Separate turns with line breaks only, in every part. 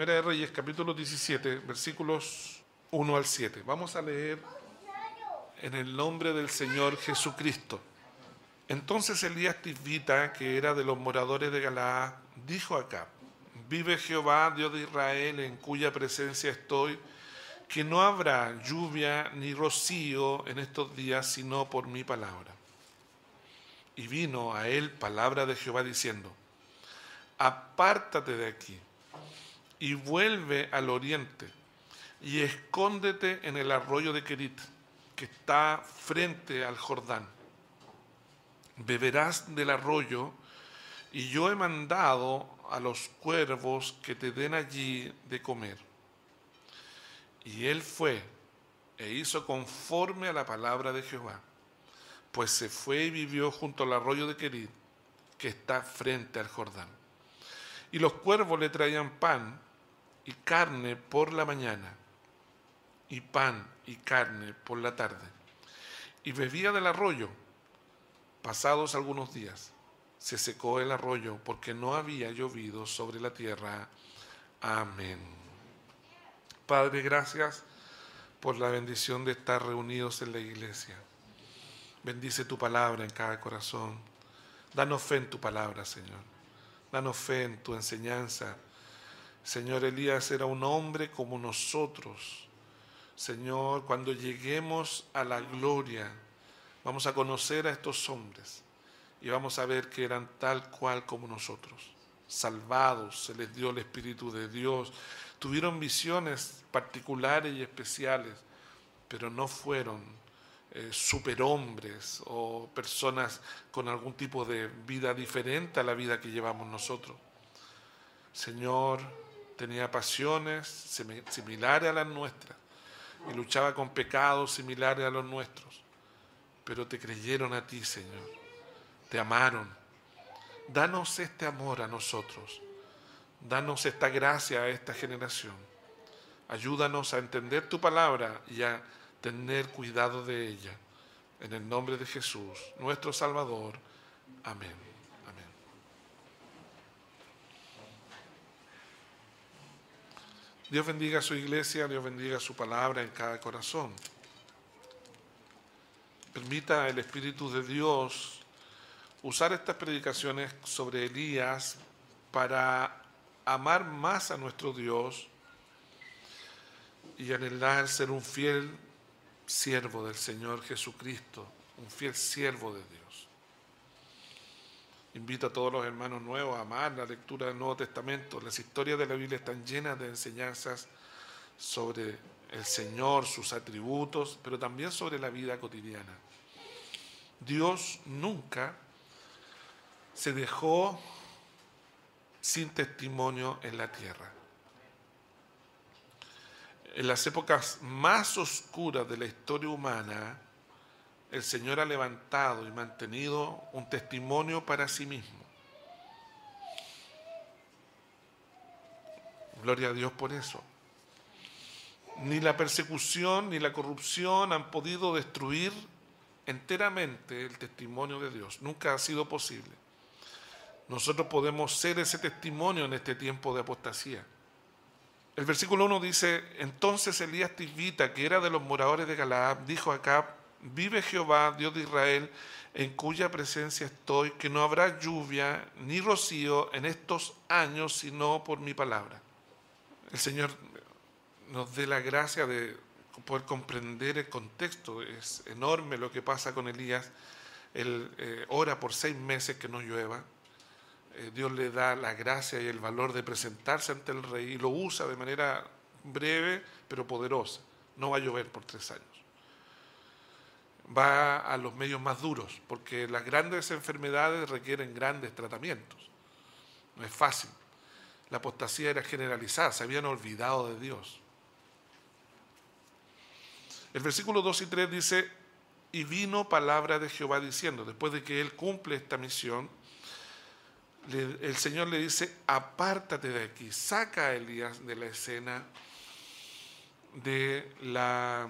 Primera de Reyes, capítulo 17, versículos 1 al 7. Vamos a leer en el nombre del Señor Jesucristo. Entonces Elías Tisbita, que era de los moradores de Galaad, dijo acá, vive Jehová, Dios de Israel, en cuya presencia estoy, que no habrá lluvia ni rocío en estos días, sino por mi palabra. Y vino a él palabra de Jehová diciendo, apártate de aquí y vuelve al oriente y escóndete en el arroyo de Kerit, que está frente al Jordán. Beberás del arroyo y yo he mandado a los cuervos que te den allí de comer. Y él fue e hizo conforme a la palabra de Jehová, pues se fue y vivió junto al arroyo de Kerit, que está frente al Jordán. Y los cuervos le traían pan y carne por la mañana, y pan y carne por la tarde. Y bebía del arroyo. Pasados algunos días, se secó el arroyo porque no había llovido sobre la tierra. Amén. Padre, gracias por la bendición de estar reunidos en la iglesia. Bendice tu palabra en cada corazón. Danos fe en tu palabra, Señor. Danos fe en tu enseñanza Señor Elías era un hombre como nosotros. Señor, cuando lleguemos a la gloria, vamos a conocer a estos hombres y vamos a ver que eran tal cual como nosotros. Salvados, se les dio el Espíritu de Dios, tuvieron visiones particulares y especiales, pero no fueron eh, superhombres o personas con algún tipo de vida diferente a la vida que llevamos nosotros. Señor, tenía pasiones similares a las nuestras y luchaba con pecados similares a los nuestros. Pero te creyeron a ti, Señor. Te amaron. Danos este amor a nosotros. Danos esta gracia a esta generación. Ayúdanos a entender tu palabra y a tener cuidado de ella. En el nombre de Jesús, nuestro Salvador. Amén. Dios bendiga a su iglesia, Dios bendiga su palabra en cada corazón. Permita el Espíritu de Dios usar estas predicaciones sobre Elías para amar más a nuestro Dios y anhelar ser un fiel siervo del Señor Jesucristo, un fiel siervo de Dios. Invito a todos los hermanos nuevos a amar la lectura del Nuevo Testamento. Las historias de la Biblia están llenas de enseñanzas sobre el Señor, sus atributos, pero también sobre la vida cotidiana. Dios nunca se dejó sin testimonio en la tierra. En las épocas más oscuras de la historia humana, el Señor ha levantado y mantenido un testimonio para sí mismo. Gloria a Dios por eso. Ni la persecución ni la corrupción han podido destruir enteramente el testimonio de Dios. Nunca ha sido posible. Nosotros podemos ser ese testimonio en este tiempo de apostasía. El versículo 1 dice, entonces Elías Tisbita, que era de los moradores de Galaad, dijo acá, vive Jehová, Dios de Israel, en cuya presencia estoy, que no habrá lluvia ni rocío en estos años, sino por mi palabra. El Señor nos dé la gracia de poder comprender el contexto. Es enorme lo que pasa con Elías. Él eh, ora por seis meses que no llueva. Eh, Dios le da la gracia y el valor de presentarse ante el rey y lo usa de manera breve pero poderosa. No va a llover por tres años va a los medios más duros, porque las grandes enfermedades requieren grandes tratamientos. No es fácil. La apostasía era generalizada, se habían olvidado de Dios. El versículo 2 y 3 dice, y vino palabra de Jehová diciendo, después de que él cumple esta misión, el Señor le dice, apártate de aquí, saca a Elías de la escena de la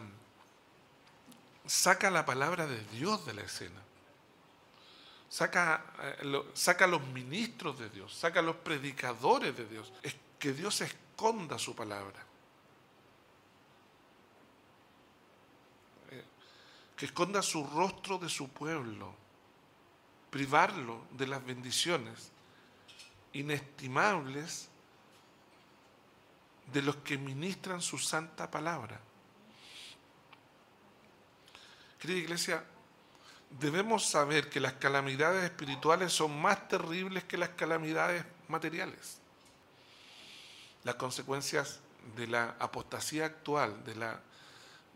saca la palabra de Dios de la escena. Saca, eh, saca los ministros de Dios, saca los predicadores de Dios. Es que Dios esconda su palabra. Eh, que esconda su rostro de su pueblo, privarlo de las bendiciones inestimables de los que ministran su santa palabra. Querida iglesia, debemos saber que las calamidades espirituales son más terribles que las calamidades materiales. Las consecuencias de la apostasía actual, de la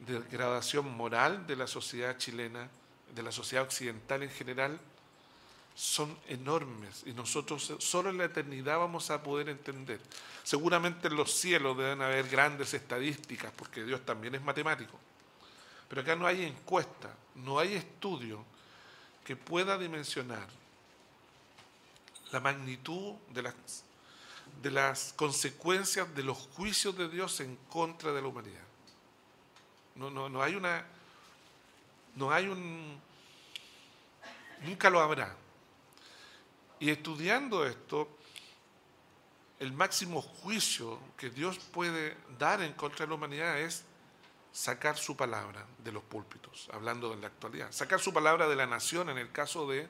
degradación moral de la sociedad chilena, de la sociedad occidental en general, son enormes y nosotros solo en la eternidad vamos a poder entender. Seguramente en los cielos deben haber grandes estadísticas, porque Dios también es matemático. Pero acá no hay encuesta, no hay estudio que pueda dimensionar la magnitud de las, consecuencias de los juicios de Dios en contra de la humanidad. No, no, no hay una. No hay un. Nunca lo habrá. Y estudiando esto, el máximo juicio que Dios puede dar en contra de la humanidad es sacar su palabra de los púlpitos, hablando de la actualidad, sacar su palabra de la nación en el caso de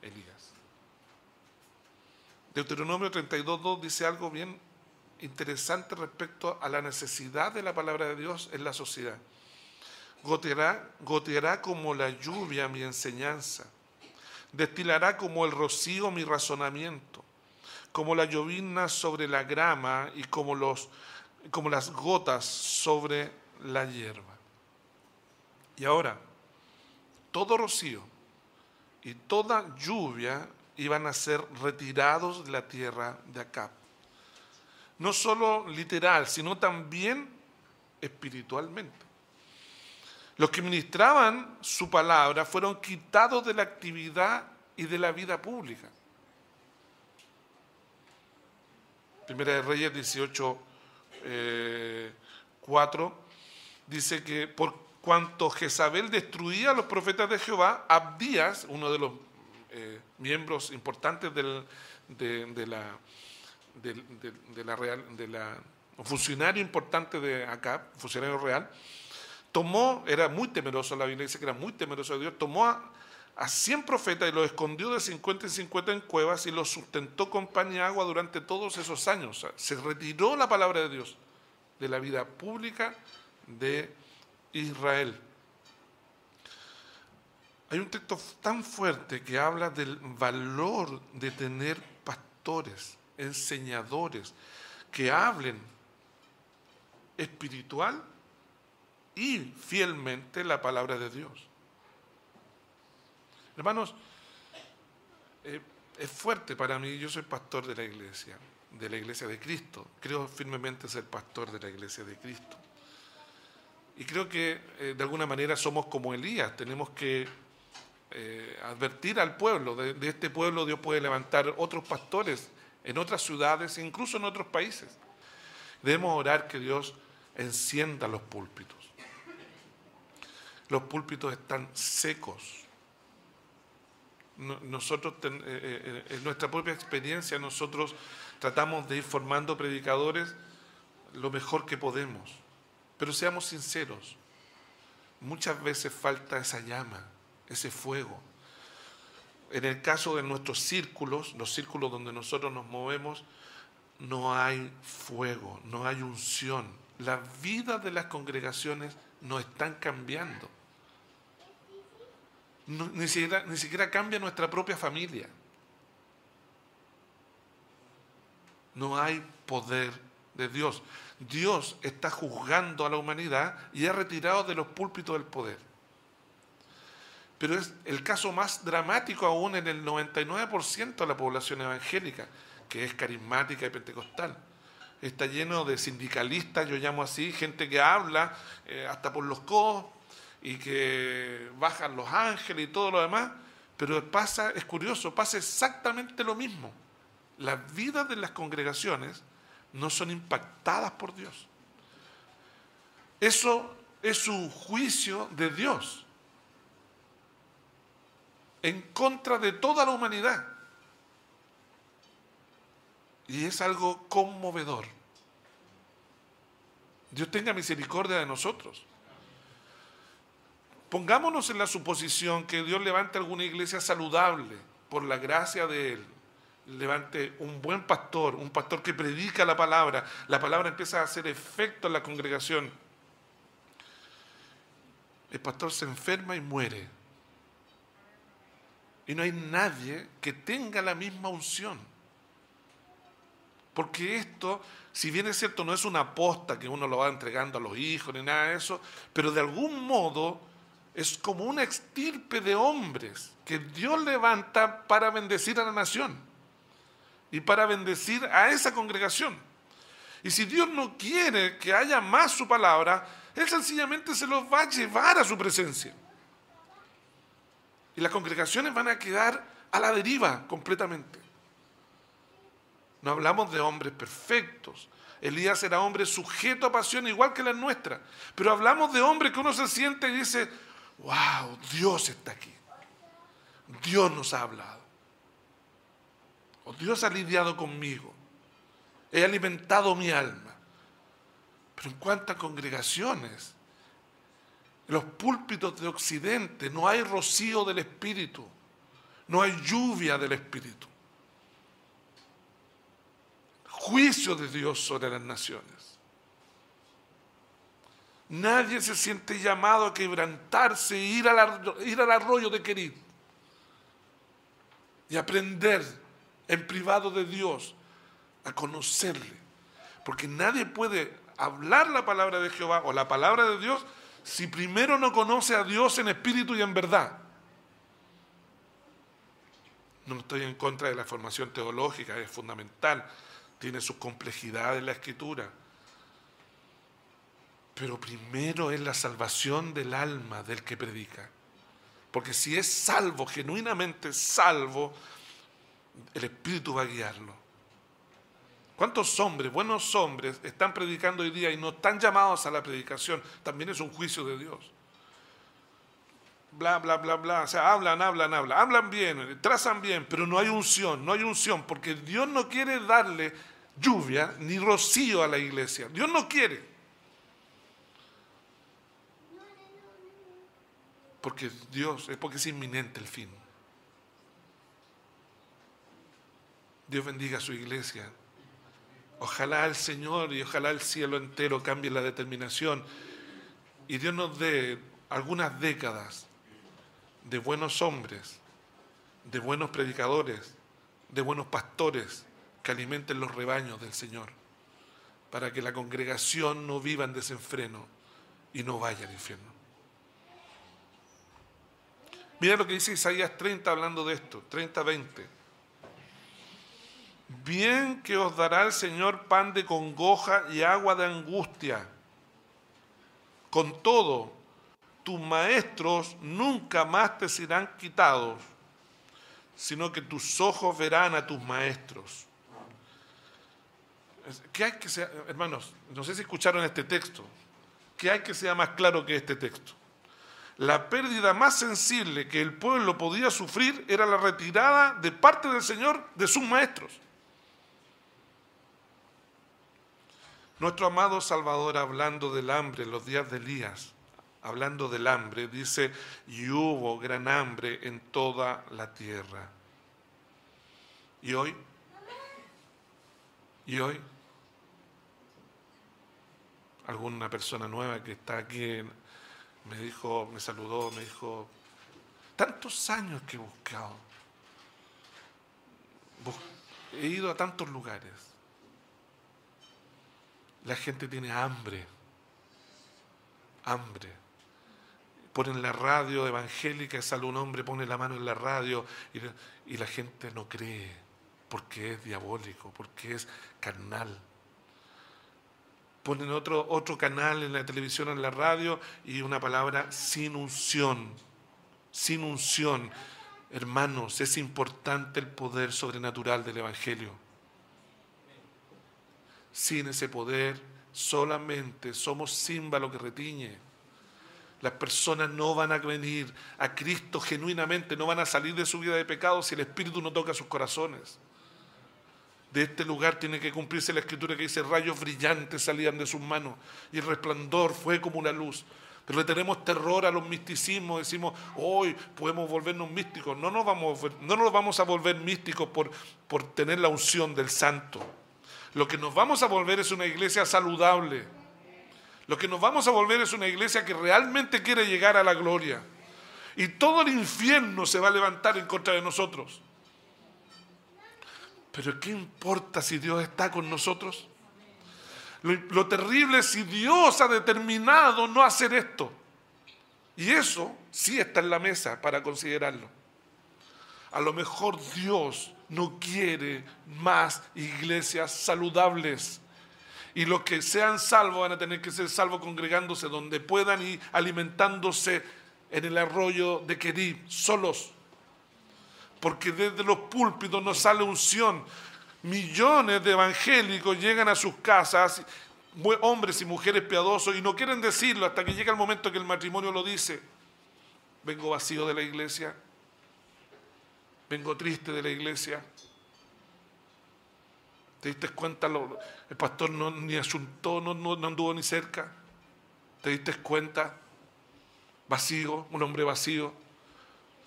Elías. Deuteronomio 32.2 dice algo bien interesante respecto a la necesidad de la palabra de Dios en la sociedad. Goteará, goteará como la lluvia mi enseñanza, destilará como el rocío mi razonamiento, como la llovina sobre la grama y como, los, como las gotas sobre la hierba. Y ahora, todo rocío y toda lluvia iban a ser retirados de la tierra de Acab. No solo literal, sino también espiritualmente. Los que ministraban su palabra fueron quitados de la actividad y de la vida pública. Primera de Reyes 18, 4 dice que por cuanto Jezabel destruía a los profetas de Jehová, Abdías, uno de los eh, miembros importantes del, de, la, de, la real, de funcionario importante de acá, funcionario real, tomó, era muy temeroso, la Biblia dice que era muy temeroso de Dios, tomó a, a 100 profetas y los escondió de 50 en 50 en cuevas y los sustentó con pan y agua durante todos esos años. se retiró la palabra de Dios de la vida pública de Israel. Hay un texto tan fuerte que habla del valor de tener pastores, enseñadores, que hablen espiritual y fielmente la palabra de Dios. Hermanos, eh, es fuerte para mí, yo soy pastor de la iglesia, de la iglesia de Cristo, creo firmemente ser pastor de la iglesia de Cristo. Y creo que eh, de alguna manera somos como Elías, tenemos que eh, advertir al pueblo, de, este pueblo Dios puede levantar otros pastores en otras ciudades, incluso en otros países. Debemos orar que Dios encienda los púlpitos. Los púlpitos están secos. Nosotros, eh, en nuestra propia experiencia, nosotros tratamos de ir formando predicadores lo mejor que podemos pero seamos sinceros, muchas veces falta esa llama, ese fuego. En el caso de nuestros círculos, los círculos donde nosotros nos movemos, no hay fuego, no hay unción. La vida de las congregaciones no están cambiando. ni siquiera cambia nuestra propia familia. No hay poder de Dios. Dios está juzgando a la humanidad y ha retirado de los púlpitos del poder. Pero es el caso más dramático aún en el 99% de la población evangélica, que es carismática y pentecostal. Está lleno de sindicalistas, yo llamo así, gente que habla eh, hasta por los codos y que bajan los ángeles y todo lo demás, pero pasa, es curioso, pasa exactamente lo mismo. Las vidas de las congregaciones no son impactadas por Dios. Eso es un juicio de Dios en contra de toda la humanidad. Y es algo conmovedor. Dios tenga misericordia de nosotros. Pongámonos en la suposición que Dios levante alguna iglesia saludable por la gracia de Él. Levante un buen pastor, un pastor que predica la palabra. La palabra empieza a hacer efecto en la congregación. El pastor se enferma y muere. Y no hay nadie que tenga la misma unción. Porque esto, si bien es cierto, no es una aposta que uno lo va entregando a los hijos ni nada de eso, pero de algún modo es como una extirpe de hombres que Dios levanta para bendecir a la nación y para bendecir a esa congregación. Y si Dios no quiere que haya más su palabra, Él sencillamente se los va a llevar a su presencia. Y las congregaciones van a quedar a la deriva completamente. No hablamos de hombres perfectos. Elías era hombre sujeto a pasión igual que la nuestra. Pero hablamos de hombres que uno se siente y dice, wow, Dios está aquí. Dios nos ha hablado. Dios ha lidiado conmigo. He alimentado mi alma. Pero en cuántas congregaciones, en los púlpitos de Occidente, no hay rocío del Espíritu. No hay lluvia del Espíritu. Juicio de Dios sobre las naciones. Nadie se siente llamado a quebrantarse e ir, ir al arroyo de Querid y aprender en privado de Dios a conocerle. Porque nadie puede hablar la palabra de Jehová o la palabra de Dios si primero no conoce a Dios en espíritu y en verdad. No estoy en contra de la formación teológica, es fundamental, tiene sus complejidades la escritura pero primero es la salvación del alma del que predica. Porque si es salvo, genuinamente salvo, el Espíritu va a guiarlo. ¿Cuántos hombres, buenos hombres, están predicando hoy día y no están llamados a la predicación? También es un juicio de Dios. Bla, bla, bla, bla. O sea, hablan, hablan, hablan. Hablan bien, trazan bien, pero no hay unción, no hay unción, porque Dios no quiere darle lluvia ni rocío a la iglesia. Dios no quiere. Porque Dios, es porque es inminente el fin. Dios bendiga a su iglesia. Ojalá el Señor y ojalá el cielo entero cambie la determinación y Dios nos dé algunas décadas de buenos hombres, de buenos predicadores, de buenos pastores que alimenten los rebaños del Señor, para que la congregación no viva en desenfreno y no vaya al infierno. Mira lo que dice Isaías 30 hablando de esto, 30, 20. Bien que os dará el Señor pan de congoja y agua de angustia. Con todo, tus maestros nunca más te serán quitados, sino que tus ojos verán a tus maestros. ¿Qué hay que ser, hermanos? No sé si escucharon este texto. ¿Qué hay que sea más claro que este texto? la pérdida más sensible que el pueblo podía sufrir era la retirada de parte del Señor de sus maestros. Nuestro amado Salvador, hablando del hambre los días de Elías, hablando del hambre, dice, y hubo gran hambre en toda la tierra. ¿Y hoy? ¿Y hoy? ¿Alguna persona nueva que está aquí me dijo, me saludó, me dijo, tantos años que he buscado. He ido a tantos lugares. La gente tiene hambre, hambre. Ponen la radio evangélica, sale un hombre, pone la mano en la radio y, la gente no cree porque es diabólico, porque es carnal ponen otro, otro canal en la televisión, en la radio, y una palabra sin unción, sin unción. Hermanos, es importante el poder sobrenatural del Evangelio. Sin ese poder, solamente somos símbolo que retiñe. Las personas no van a venir a Cristo genuinamente, no van a salir de su vida de pecado si el Espíritu no toca sus corazones. de este lugar tiene que cumplirse la escritura que dice rayos brillantes salían de sus manos y el resplandor fue como una luz. Pero le tenemos terror a los misticismos, decimos, hoy podemos volvernos místicos. No nos vamos, no nos vamos a volver místicos por, por tener la unción del santo. Lo que nos vamos a volver es una iglesia saludable. Lo que nos vamos a volver es una iglesia que realmente quiere llegar a la gloria. Y todo el infierno se va a levantar en contra de nosotros. Pero ¿qué importa si Dios está con nosotros? Lo, terrible es si Dios ha determinado no hacer esto. Y eso sí está en la mesa para considerarlo. A lo mejor Dios no quiere más iglesias saludables. Y los que sean salvos van a tener que ser salvos congregándose donde puedan y alimentándose en el arroyo de Querib, solos. Porque desde los púlpitos nos sale unción, millones de evangélicos llegan a sus casas, hombres y mujeres piadosos, y no quieren decirlo hasta que llega el momento que el matrimonio lo dice. Vengo vacío de la iglesia, vengo triste de la iglesia. ¿Te diste cuenta? El pastor no, ni asuntó, no, no anduvo ni cerca. ¿Te diste cuenta? Vacío, un hombre vacío.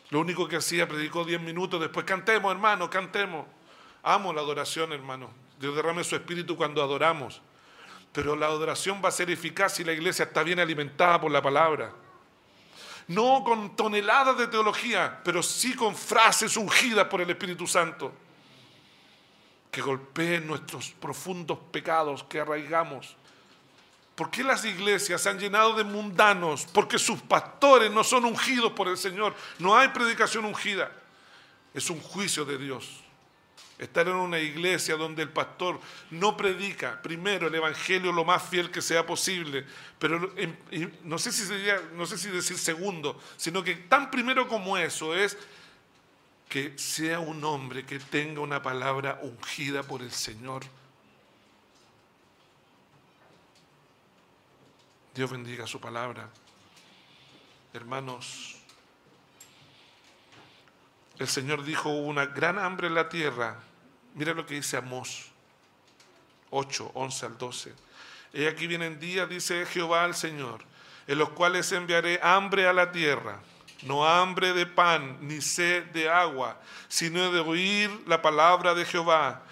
Lo único que hacía, predicó diez minutos, después cantemos, hermano, cantemos. Amo la adoración, hermano. Dios derrame su espíritu cuando adoramos. Pero la adoración va a ser eficaz si la iglesia está bien alimentada por la palabra. No con toneladas de teología, pero sí con frases ungidas por el Espíritu Santo. Que golpeen nuestros profundos pecados que arraigamos. ¿Por qué las iglesias se han llenado de mundanos? Porque sus pastores no son ungidos por el Señor. No hay predicación ungida. Es un juicio de Dios. Estar en una iglesia donde el pastor no predica primero el evangelio lo más fiel que sea posible, pero no sé si sería, no sé si decir segundo, sino que tan primero como eso es que sea un hombre que tenga una palabra ungida por el Señor. Dios bendiga su palabra. Hermanos, el Señor dijo, una gran hambre en la tierra Mira lo que dice Amós 8, 11 al 12. Y aquí vienen días, dice Jehová al Señor, en los cuales enviaré hambre a la tierra, no hambre de pan ni sed de agua, sino de oír la palabra de Jehová.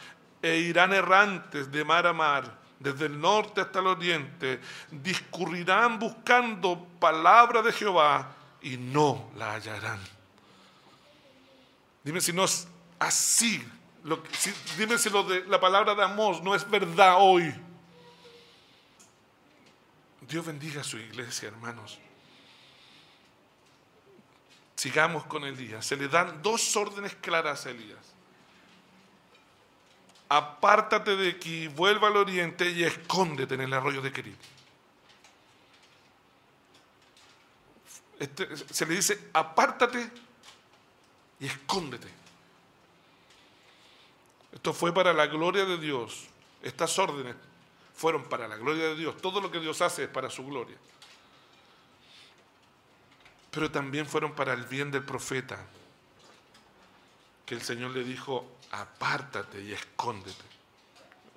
E irán errantes de mar a mar, desde el norte hasta el oriente, discurrirán buscando palabra de Jehová y no la hallarán. Dime si no es así dime si lo de la palabra de amor no es verdad hoy. Dios bendiga a su iglesia, hermanos. Sigamos con Elías. Se le dan dos órdenes claras a Elías. Apártate de aquí, vuelva al oriente y escóndete en el arroyo de Querid. Este, se le dice, apártate y escóndete. Esto fue para la gloria de Dios. Estas órdenes fueron para la gloria de Dios. Todo lo que Dios hace es para su gloria. Pero también fueron para el bien del profeta. Que el Señor le dijo, apártate y escóndete.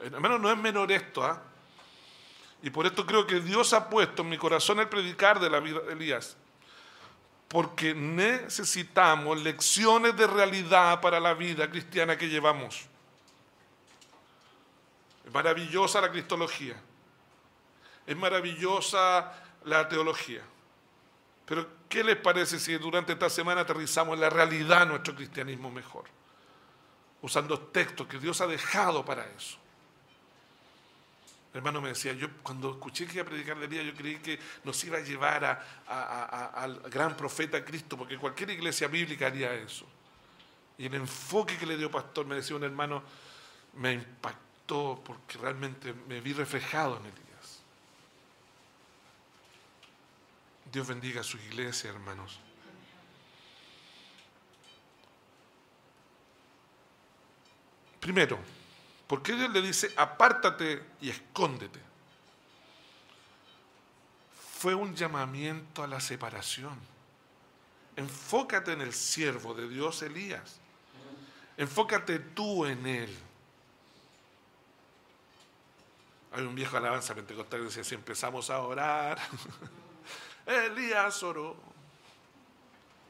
Hermano, no es menor esto, ¿ah? Y por esto creo que Dios ha puesto en mi corazón el predicar de la vida de Elías. Porque necesitamos lecciones de realidad para la vida cristiana que llevamos. Es maravillosa la cristología. Es maravillosa la teología. Pero ¿qué les parece si durante esta semana aterrizamos en la realidad nuestro cristianismo mejor? Usando textos que Dios ha dejado para eso. hermano me decía, yo cuando escuché que iba a predicar de día, yo creí que nos iba a llevar al gran profeta Cristo, porque cualquier iglesia bíblica haría eso. Y el enfoque que le dio pastor, me decía un hermano, me porque realmente me vi reflejado en Elías. Dios bendiga a su iglesia, hermanos. Primero, porque Dios le dice, apártate y escóndete? Fue un llamamiento a la separación. Enfócate en el siervo de Dios, Elías. Enfócate tú en él. Hay un viejo alabanza pentecostal que decía, si empezamos a orar, Elías oró.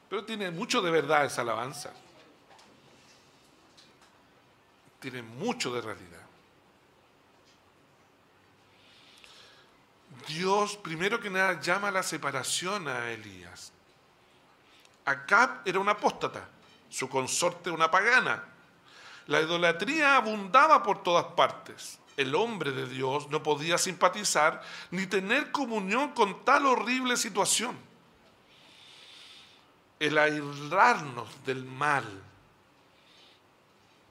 Pero tiene mucho de verdad esa alabanza. Tiene mucho de realidad. Dios, primero que nada, llama a la separación a Elías. Acab era un apóstata, su consorte una pagana. La idolatría abundaba por todas partes. El hombre de Dios no podía simpatizar ni tener comunión con tal horrible situación. El aislarnos del mal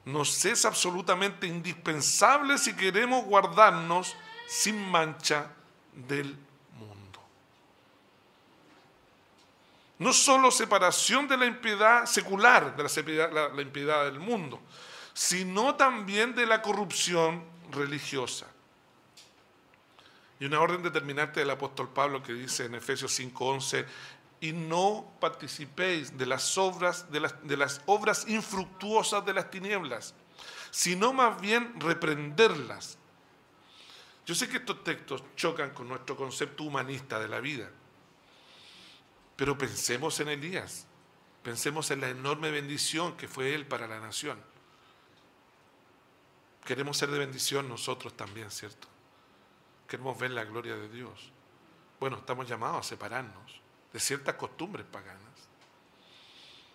nos es absolutamente indispensable si queremos guardarnos sin mancha del mundo. No solo separación de la impiedad secular, de la, la impiedad del mundo, sino también de la corrupción religiosa. Y una orden determinante del apóstol Pablo que dice en Efesios 5:11, y no participéis de las obras de las, de las obras infructuosas de las tinieblas, sino más bien reprenderlas yo sé que estos textos chocan con nuestro concepto humanista de la vida, pero pensemos en Elías, pensemos en la enorme bendición que fue él para la nación. Queremos ser de bendición nosotros también, ¿cierto? Queremos ver la gloria de Dios. Bueno, estamos llamados a separarnos de ciertas costumbres paganas.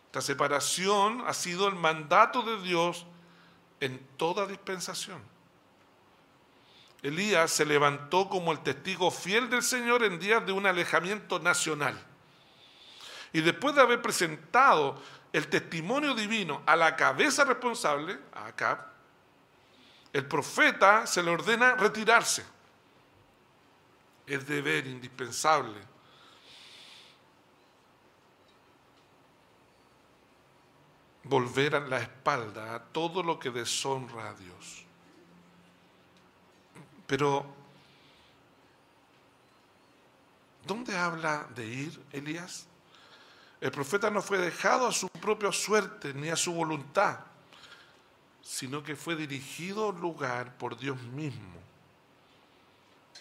Esta separación ha sido el mandato de Dios en toda dispensación. Elías se levantó como el testigo fiel del Señor en días de un alejamiento nacional. Y después de haber presentado el testimonio divino a la cabeza responsable, a el profeta se le ordena retirarse. Es deber indispensable. Volver a la espalda a todo lo que deshonra a Dios. Pero, ¿dónde habla de ir Elías? El profeta no fue dejado a su propia suerte ni a su voluntad, sino que fue dirigido a un lugar por Dios mismo,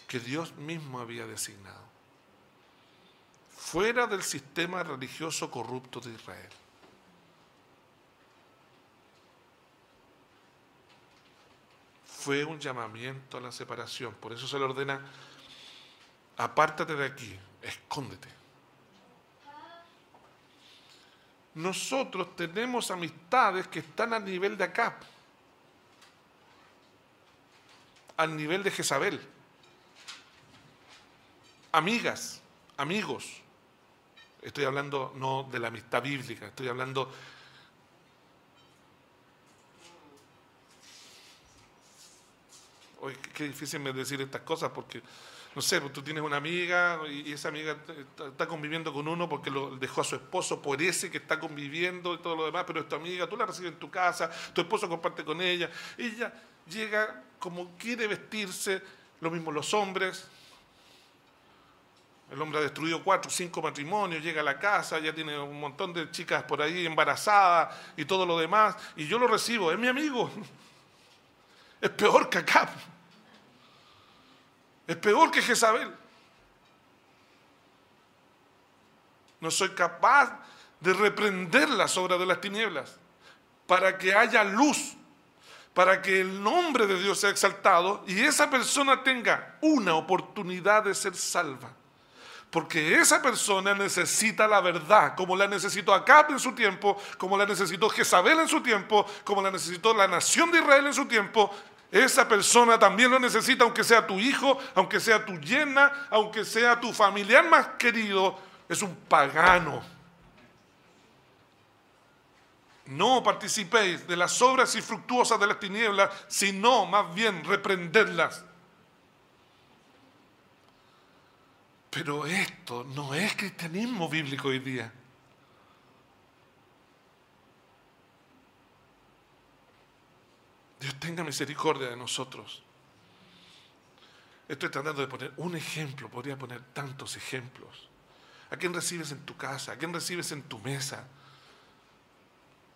que Dios mismo había designado, fuera del sistema religioso corrupto de Israel. fue un llamamiento a la separación. Por eso se le ordena, apártate de aquí, escóndete. Nosotros tenemos amistades que están al nivel de acá, al nivel de Jezabel. Amigas, amigos. Estoy hablando no de la amistad bíblica, estoy hablando Oye, qué difícil me decir estas cosas porque, no sé, pues tú tienes una amiga y esa amiga está conviviendo con uno porque lo dejó a su esposo por ese que está conviviendo y todo lo demás, pero esta amiga tú la recibes en tu casa, tu esposo comparte con ella, ella llega como quiere vestirse, lo mismo los hombres, el hombre ha destruido cuatro, cinco matrimonios, llega a la casa, ya tiene un montón de chicas por ahí embarazadas y todo lo demás, y yo lo recibo, es mi amigo. Es peor que acá. Es peor que Jezabel. No soy capaz de reprender las obras de las tinieblas para que haya luz, para que el nombre de Dios sea exaltado y esa persona tenga una oportunidad de ser salva. Porque esa persona necesita la verdad, como la necesitó Acab en su tiempo, como la necesitó Jezabel en su tiempo, como la necesitó la nación de Israel en su tiempo, esa persona también lo necesita, aunque sea tu hijo, aunque sea tu yerna, aunque sea tu familiar más querido, es un pagano. No participéis de las obras infructuosas de las tinieblas, sino más bien reprenderlas. Pero esto no es cristianismo bíblico hoy día. Dios tenga misericordia de nosotros. Estoy tratando de poner un ejemplo, podría poner tantos ejemplos. ¿A quién recibes en tu casa? ¿A quién recibes en tu mesa?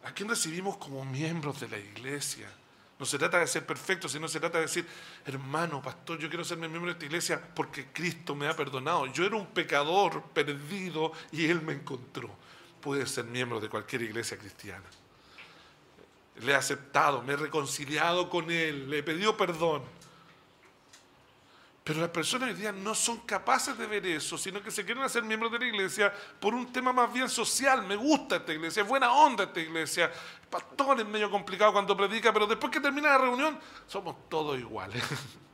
¿A quién recibimos como miembros de la iglesia? No se trata de ser perfecto, sino se trata de decir, hermano, pastor, yo quiero ser miembro de esta iglesia porque Cristo me ha perdonado. Yo era un pecador perdido y Él me encontró. Puede ser miembro de cualquier iglesia cristiana. Le he aceptado, me he reconciliado con Él, le he pedido perdón. Pero las personas hoy día no son capaces de ver eso, sino que se quieren hacer miembros de la iglesia por un tema más bien social. Me gusta esta iglesia, es buena onda esta iglesia. El pastor es medio complicado cuando predica, pero después que termina la reunión, somos todos iguales.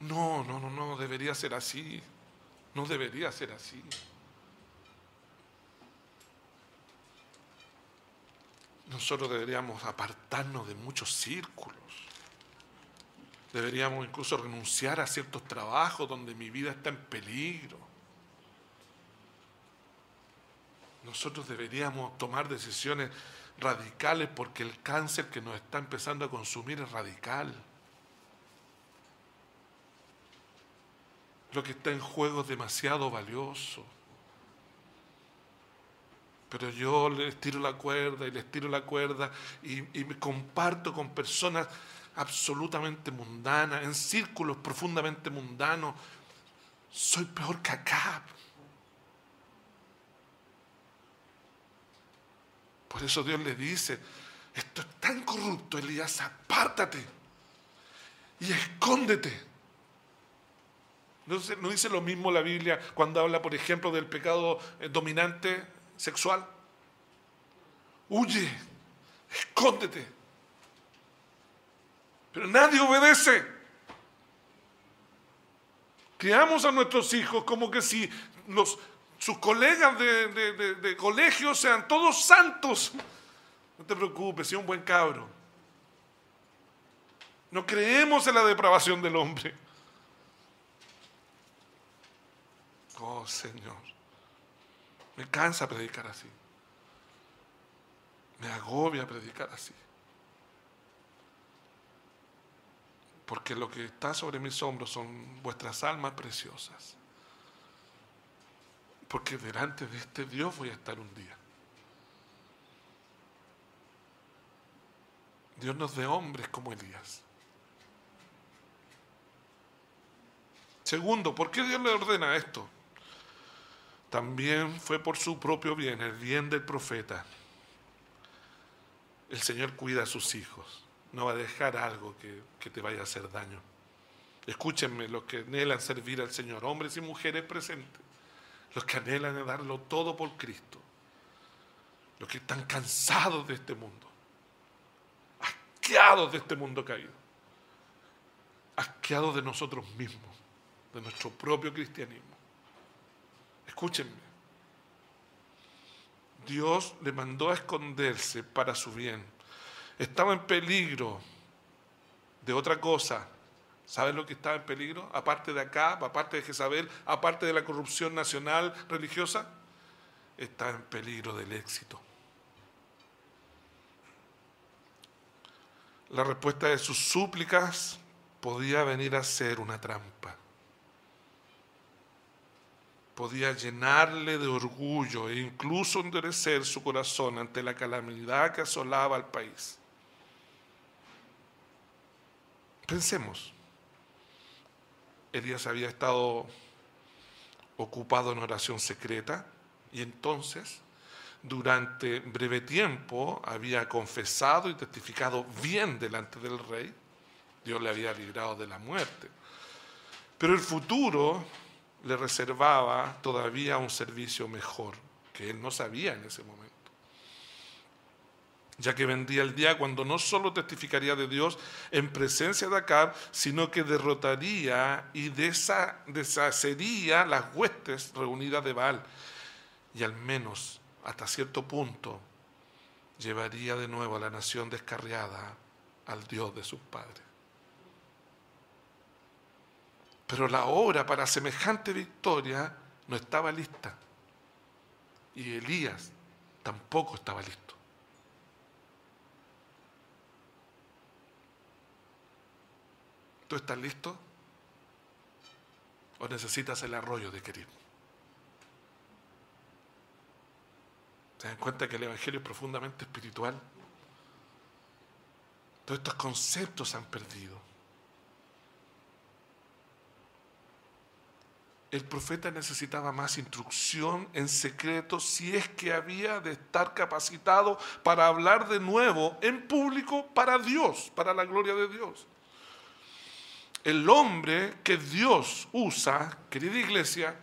No, no, no, no, debería ser así. No debería ser así. Nosotros deberíamos apartarnos de muchos círculos. Deberíamos incluso renunciar a ciertos trabajos donde mi vida está en peligro. Nosotros deberíamos tomar decisiones radicales porque el cáncer que nos está empezando a consumir es radical. Lo que está en juego es demasiado valioso. Pero yo les tiro la cuerda y les tiro la cuerda y, y me comparto con personas absolutamente mundana, en círculos profundamente mundanos, soy peor que acá. Por eso Dios le dice, esto es tan corrupto, Elías, apártate y escóndete. ¿No, ¿No dice lo mismo la Biblia cuando habla, por ejemplo, del pecado eh, dominante sexual? Huye, escóndete. Pero nadie obedece. Criamos a nuestros hijos como que si sus colegas de, colegio sean todos santos. No te preocupes, sea un buen cabro. No creemos en la depravación del hombre. Oh Señor, me cansa predicar así. Me agobia predicar así. Porque lo que está sobre mis hombros son vuestras almas preciosas. Porque delante de este Dios voy a estar un día. Dios nos dé hombres como Elías. Segundo, ¿por qué Dios le ordena esto? También fue por su propio bien, el bien del profeta. El Señor cuida a sus hijos no va a dejar algo que, te vaya a hacer daño. Escúchenme, los que anhelan servir al Señor, hombres y mujeres presentes, los que anhelan darlo todo por Cristo, los que están cansados de este mundo, asqueados de este mundo caído, asqueados de nosotros mismos, de nuestro propio cristianismo. Escúchenme, Dios le mandó a esconderse para su bien estaba en peligro de otra cosa. ¿Sabes lo que estaba en peligro? Aparte de acá, aparte de Jezabel, aparte de la corrupción nacional religiosa, estaba en peligro del éxito. La respuesta de sus súplicas podía venir a ser una trampa. Podía llenarle de orgullo e incluso endurecer su corazón ante la calamidad que asolaba al país. Pensemos, Elías había estado ocupado en oración secreta y entonces durante breve tiempo había confesado y testificado bien delante del rey. Dios le había librado de la muerte. Pero el futuro le reservaba todavía un servicio mejor que él no sabía en ese momento ya que vendría el día cuando no solo testificaría de Dios en presencia de Acab, sino que derrotaría y deshacería las huestes reunidas de Baal, y al menos hasta cierto punto llevaría de nuevo a la nación descarriada al Dios de sus padres. Pero la obra para semejante victoria no estaba lista, y Elías tampoco estaba listo. ¿Tú estás listo? ¿O necesitas el arroyo de querer? ¿Se dan cuenta que el Evangelio es profundamente espiritual? Todos estos conceptos se han perdido. El profeta necesitaba más instrucción en secreto si es que había de estar capacitado para hablar de nuevo en público para Dios, para la gloria de Dios. El hombre que Dios usa, querida iglesia,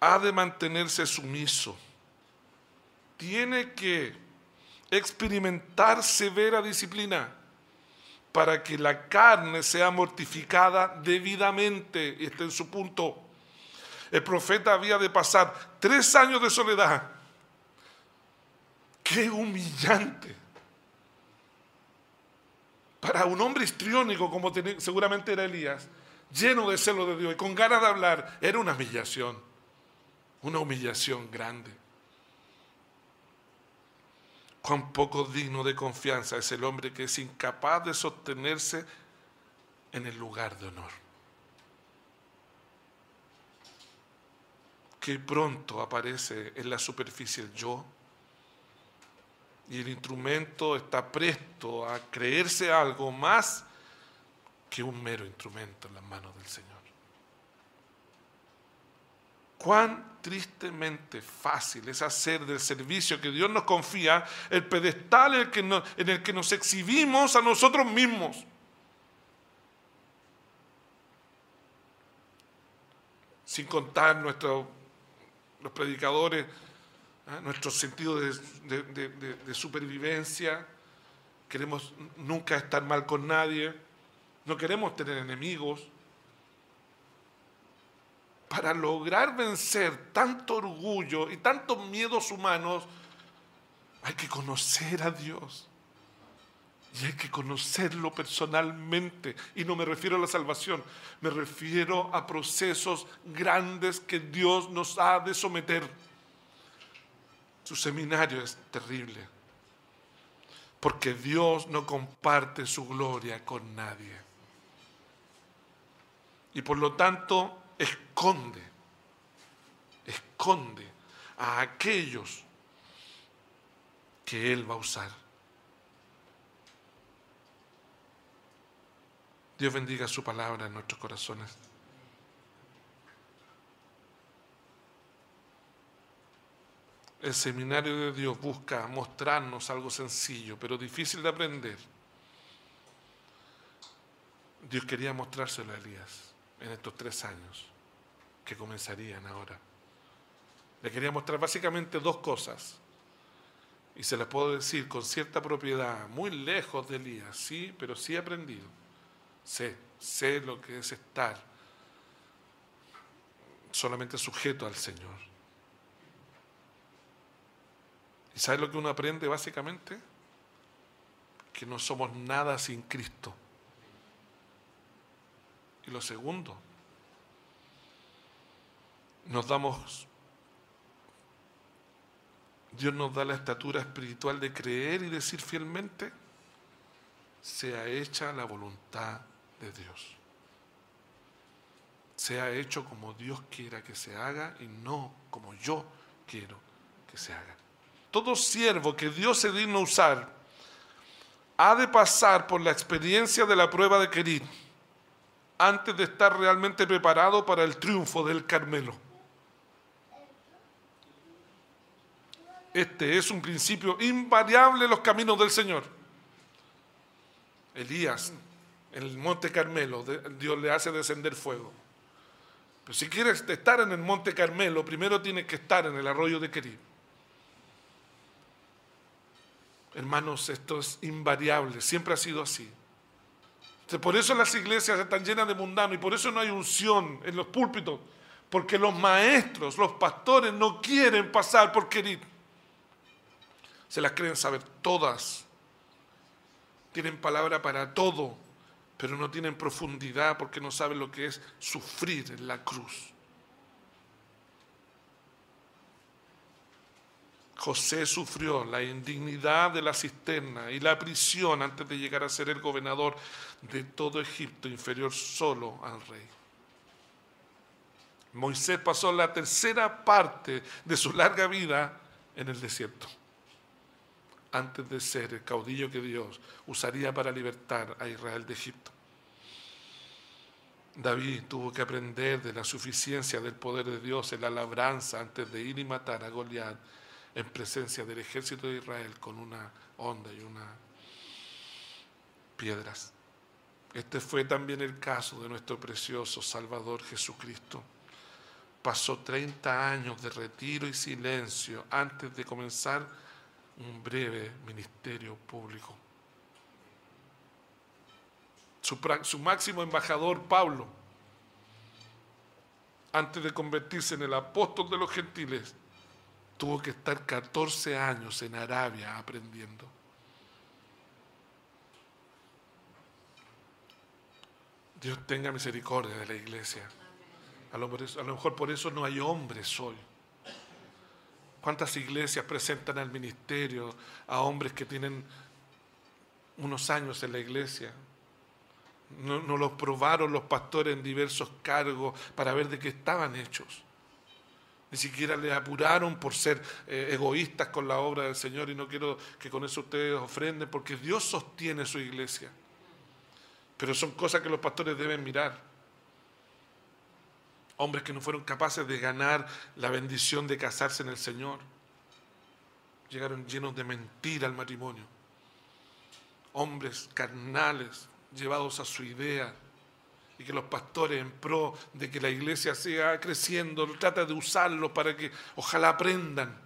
ha de mantenerse sumiso. Tiene que experimentar severa disciplina para que la carne sea mortificada debidamente. Y este en su punto. El profeta había de pasar tres años de soledad. Qué humillante. Para un hombre histriónico como seguramente era Elías, lleno de celo de Dios y con ganas de hablar, era una humillación. Una humillación grande. Cuán poco digno de confianza es el hombre que es incapaz de sostenerse en el lugar de honor. Que pronto aparece en la superficie el yo y el instrumento está presto a creerse algo más que un mero instrumento en las manos del Señor. Cuán tristemente fácil es hacer del servicio que Dios nos confía el pedestal en el que nos, exhibimos a nosotros mismos. Sin contar nuestros los predicadores, ¿eh? nuestro sentido de, de supervivencia. Queremos nunca estar mal con nadie. No queremos tener enemigos para lograr vencer tanto orgullo y tantos miedos humanos, hay que conocer a Dios. Y hay que conocerlo personalmente. Y no me refiero a la salvación, me refiero a procesos grandes que Dios nos ha de someter. Su seminario es terrible. Porque Dios no comparte su gloria con nadie. Y por lo tanto, esconde, esconde a aquellos que Él va a usar. Dios bendiga su palabra en nuestros corazones. El seminario de Dios busca mostrarnos algo sencillo, pero difícil de aprender. Dios quería mostrárselo a Elías en estos tres años que comenzarían ahora. Le quería mostrar básicamente dos cosas. Y se las puedo decir con cierta propiedad, muy lejos de Elías, sí, pero sí he aprendido. Sé, sé lo que es estar solamente sujeto al Señor. ¿Y sabe lo que uno aprende básicamente? Que no somos nada sin Cristo. Y lo segundo, nos damos, Dios nos da la estatura espiritual de creer y decir fielmente, sea hecha la voluntad de Dios. Sea hecho como Dios quiera que se haga y no como yo quiero que se haga. Todo siervo que Dios se digna usar ha de pasar por la experiencia de la prueba de querir antes de estar realmente preparado para el triunfo del Carmelo. Este es un principio invariable en los caminos del Señor. Elías, en el monte Carmelo, Dios le hace descender fuego. Pero si quieres estar en el monte Carmelo, primero tienes que estar en el arroyo de Querib. Hermanos, esto es invariable, siempre ha sido así. Por eso las iglesias están llenas de mundanos y por eso no hay unción en los púlpitos, porque los maestros, los pastores no quieren pasar por Querib se las creen saber todas. Tienen palabra para todo, pero no tienen profundidad porque no saben lo que es sufrir en la cruz. José sufrió la indignidad de la cisterna y la prisión antes de llegar a ser el gobernador de todo Egipto, inferior solo al rey. Moisés pasó la tercera parte de su larga vida en el desierto antes de ser el caudillo que Dios usaría para libertar a Israel de Egipto. David tuvo que aprender de la suficiencia del poder de Dios en la labranza antes de ir y matar a Goliat en presencia del ejército de Israel con una onda y unas piedras. Este fue también el caso de nuestro precioso Salvador Jesucristo. Pasó 30 años de retiro y silencio antes de comenzar un breve ministerio público. Su, máximo embajador, Pablo, antes de convertirse en el apóstol de los gentiles, tuvo que estar 14 años en Arabia aprendiendo. Dios tenga misericordia de la iglesia. A lo, mejor por eso no hay hombres hoy. ¿Cuántas iglesias presentan al ministerio a hombres que tienen unos años en la iglesia? No, no los probaron los pastores en diversos cargos para ver de qué estaban hechos. Ni siquiera le apuraron por ser eh, egoístas con la obra del Señor y no quiero que con eso ustedes ofrenden porque Dios sostiene su iglesia. Pero son cosas que los pastores deben mirar. Hombres que no fueron capaces de ganar la bendición de casarse en el Señor. Llegaron llenos de mentira al matrimonio. Hombres carnales, llevados a su idea. Y que los pastores en pro de que la iglesia siga creciendo, trata de usarlo para que ojalá aprendan.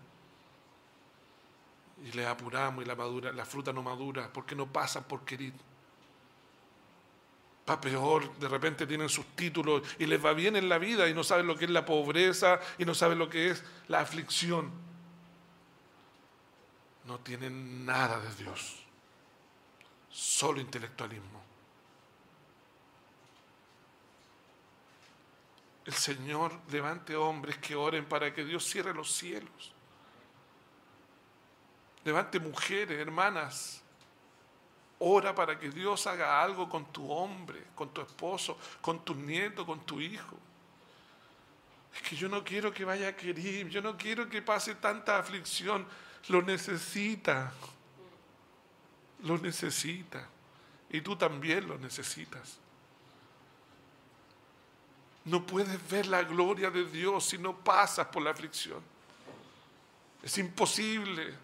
Y les apuramos y la, madura, la fruta no madura porque no pasan por querer va peor, de repente tienen sus títulos y les va bien en la vida y no saben lo que es la pobreza y no saben lo que es la aflicción. No tienen nada de Dios, solo intelectualismo. El Señor levante hombres que oren para que Dios cierre los cielos. Levante mujeres, hermanas, Ora para que Dios haga algo con tu hombre, con tu esposo, con tu nieto, con tu hijo. Es que yo no quiero que vaya a querer, yo no quiero que pase tanta aflicción. Lo necesita. Lo necesita. Y tú también lo necesitas. No puedes ver la gloria de Dios si no pasas por la aflicción. Es imposible.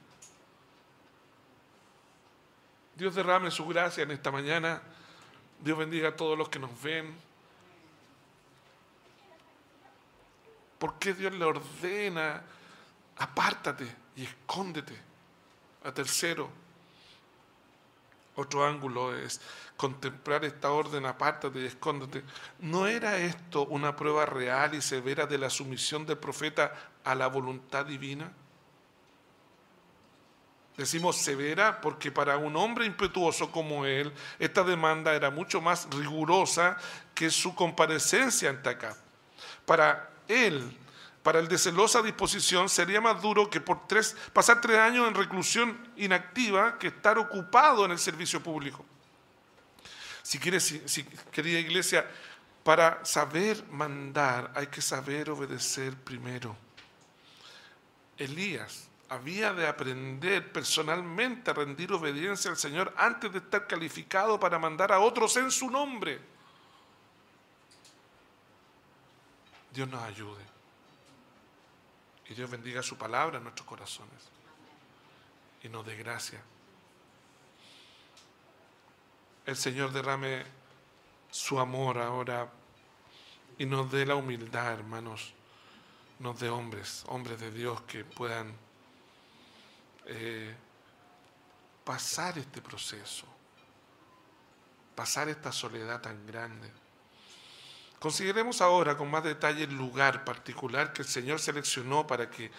Dios derrame su gracia en esta mañana. Dios bendiga a todos los que nos ven. ¿Por qué Dios le ordena? Apártate y escóndete. A tercero, otro ángulo es contemplar esta orden, apártate y escóndete. ¿No era esto una prueba real y severa de la sumisión del profeta a la voluntad divina? Decimos severa porque para un hombre impetuoso como él, esta demanda era mucho más rigurosa que su comparecencia ante acá. Para él, para el de celosa disposición, sería más duro que por tres, pasar tres años en reclusión inactiva que estar ocupado en el servicio público. Si quieres, querida iglesia, para saber mandar hay que saber obedecer primero. Elías había de aprender personalmente a rendir obediencia al Señor antes de estar calificado para mandar a otros en su nombre. Dios nos ayude. Y Dios bendiga su palabra en nuestros corazones. Y nos dé gracia. El Señor derrame su amor ahora y nos dé la humildad, hermanos. Nos dé hombres, hombres de Dios que puedan eh, pasar este proceso, pasar esta soledad tan grande. Consideremos ahora con más detalle el lugar particular que el Señor seleccionó para que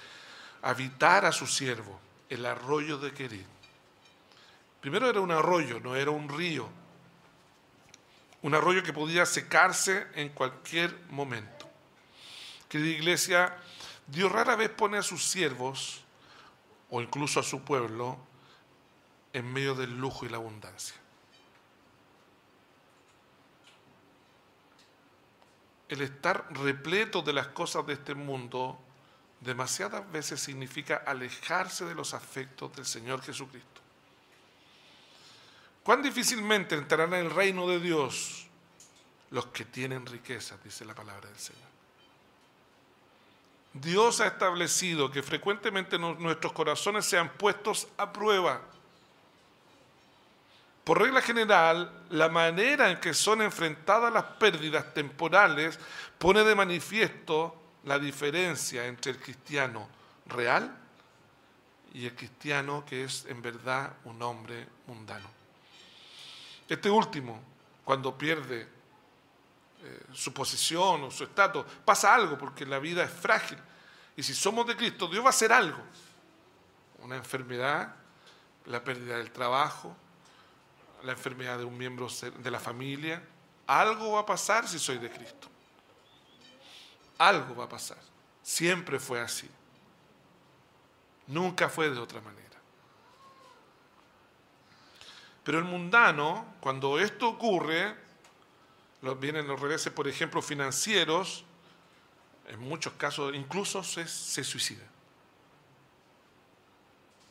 habitara su siervo, el arroyo de Querid. Primero era un arroyo, no era un río. Un arroyo que podía secarse en cualquier momento. Querida iglesia, Dios rara vez pone a sus siervos o incluso a su pueblo en medio del lujo y la abundancia. El estar repleto de las cosas de este mundo demasiadas veces significa alejarse de los afectos del Señor Jesucristo. ¿Cuán difícilmente entrarán en el reino de Dios los que tienen riquezas, dice la palabra del Señor? Dios ha establecido que frecuentemente nuestros corazones sean puestos a prueba. Por regla general, la manera en que son enfrentadas las pérdidas temporales pone de manifiesto la diferencia entre el cristiano real y el cristiano que es en verdad un hombre mundano. Este último, cuando pierde eh, su posición o su estatus, pasa algo porque la vida es frágil. Y si somos de Cristo, Dios va a hacer algo. Una enfermedad, la pérdida del trabajo, la enfermedad de un miembro de la familia. Algo va a pasar si soy de Cristo. Algo va a pasar. Siempre fue así. Nunca fue de otra manera. Pero el mundano, cuando esto ocurre, vienen los reveses, por ejemplo, financieros, en muchos casos incluso se, se suicida.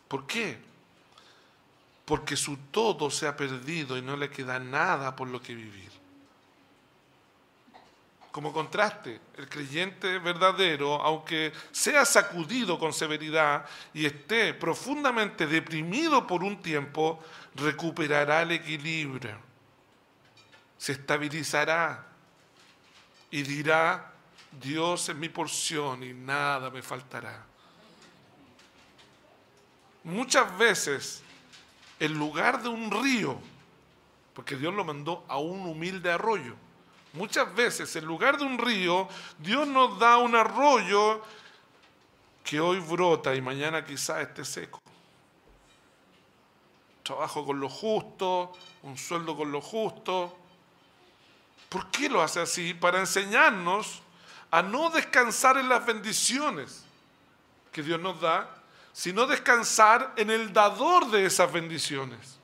¿Por qué? Porque su todo se ha perdido y no le queda nada por lo que vivir. Como contraste, el creyente verdadero, aunque sea sacudido con severidad y esté profundamente deprimido por un tiempo, recuperará el equilibrio, se estabilizará y dirá, Dios es mi porción y nada me faltará. Muchas veces, en lugar de un río, porque Dios lo mandó a un humilde arroyo, muchas veces en lugar de un río, Dios nos da un arroyo que hoy brota y mañana quizá esté seco. Trabajo con lo justo, un sueldo con lo justo. ¿Por qué lo hace así? Para enseñarnos a no descansar en las bendiciones que Dios nos da, sino descansar en el dador de esas bendiciones.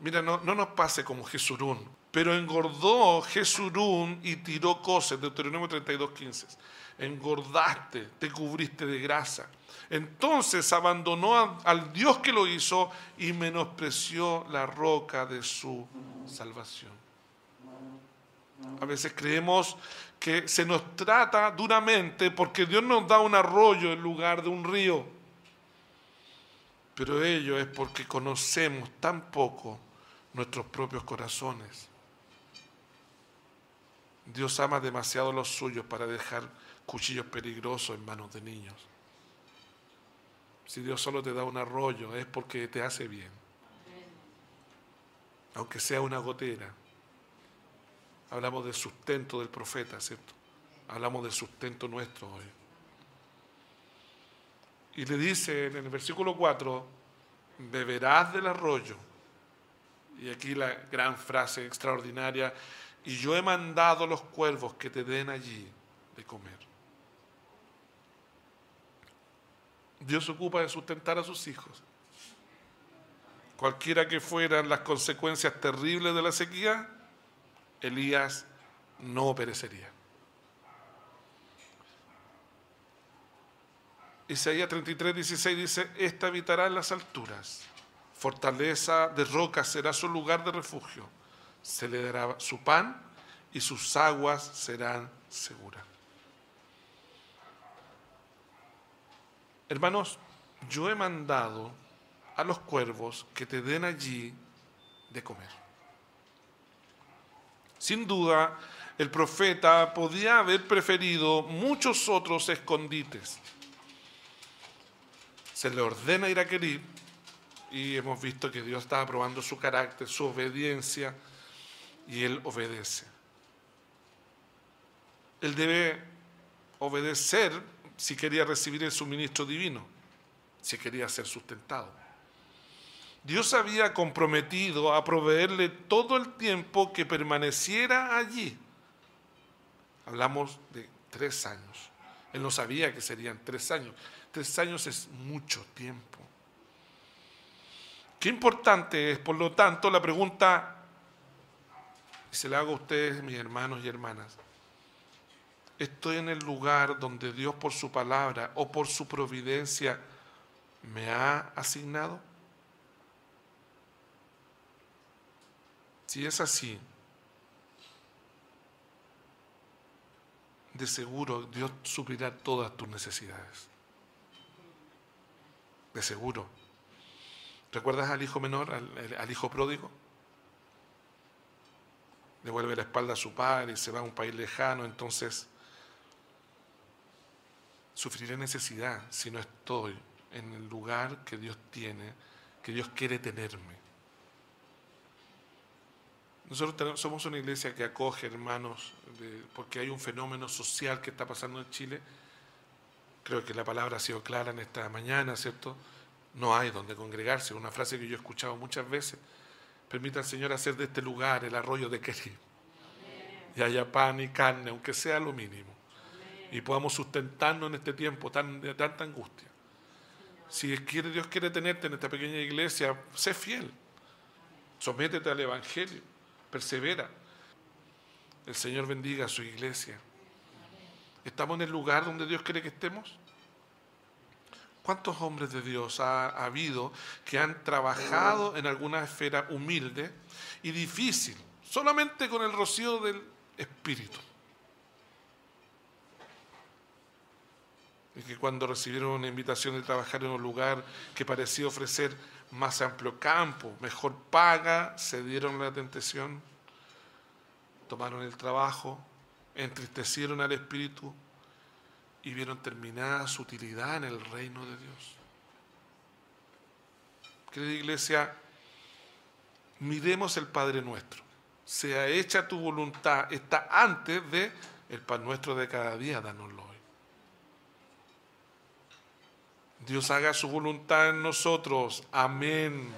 Mira, no, no nos pase como Jesurún, pero engordó Jesurún y tiró cosas, Deuteronomio 32, 15. Engordaste, te cubriste de grasa. Entonces abandonó al Dios que lo hizo y menospreció la roca de su salvación. A veces creemos que se nos trata duramente porque Dios nos da un arroyo en lugar de un río. Pero ello es porque conocemos tan poco nuestros propios corazones. Dios ama demasiado los suyos para dejar cuchillos peligrosos en manos de niños. Si Dios solo te da un arroyo es porque te hace bien, aunque sea una gotera. Hablamos del sustento del profeta, ¿cierto? Hablamos del sustento nuestro hoy. Y le dice en el versículo 4, beberás del arroyo. Y aquí la gran frase extraordinaria, y yo he mandado los cuervos que te den allí de comer. Dios se ocupa de sustentar a sus hijos. Cualquiera que fueran las consecuencias terribles de la sequía, Elías no perecería. Isaías 33, 16 dice, esta habitará en las alturas, fortaleza de roca será su lugar de refugio, se le dará su pan y sus aguas serán seguras. Hermanos, yo he mandado a los cuervos que te den allí de comer. Sin duda, el profeta podía haber preferido muchos otros escondites. Se le ordena ir a Querib y hemos visto que Dios estaba probando su carácter, su obediencia, y él obedece. Él debe obedecer si quería recibir el suministro divino, si quería ser sustentado. Dios había comprometido a proveerle todo el tiempo que permaneciera allí. Hablamos de tres años. Él no sabía que serían tres años. Tres años es mucho tiempo. Qué importante es, por lo tanto, la pregunta, se la hago a ustedes, mis hermanos y hermanas. estoy en el lugar donde Dios por su palabra o por su providencia me ha asignado? Si es así, de seguro Dios suplirá todas tus necesidades. De seguro. ¿Recuerdas al hijo menor, al, hijo pródigo? Devuelve la espalda a su padre y se va a un país lejano, entonces sufriré necesidad si no estoy en el lugar que Dios tiene, que Dios quiere tenerme. Nosotros somos una iglesia que acoge hermanos, porque hay un fenómeno social que está pasando en Chile. Creo que la palabra ha sido clara en esta mañana, ¿cierto? No hay donde congregarse, una frase que yo he escuchado muchas veces. Permita al Señor hacer de este lugar el arroyo de Querí. Y haya pan y carne, aunque sea lo mínimo. Y podamos sustentarnos en este tiempo tan, de tanta angustia. Si Dios quiere tenerte en esta pequeña iglesia, sé fiel. Sométete al Evangelio persevera. El Señor bendiga a su iglesia. ¿Estamos en el lugar donde Dios quiere que estemos? ¿Cuántos hombres de Dios ha, habido que han trabajado en alguna esfera humilde y difícil, solamente con el rocío del Espíritu? Y que cuando recibieron una invitación de trabajar en un lugar que parecía ofrecer más amplio campo, mejor paga, se dieron la tentación, tomaron el trabajo, entristecieron al Espíritu y vieron terminada su utilidad en el reino de Dios. Querida iglesia, miremos el Padre nuestro. Sea hecha tu voluntad, está antes de el pan nuestro de cada día, danoslo hoy. Dios haga su voluntad en nosotros. Amén.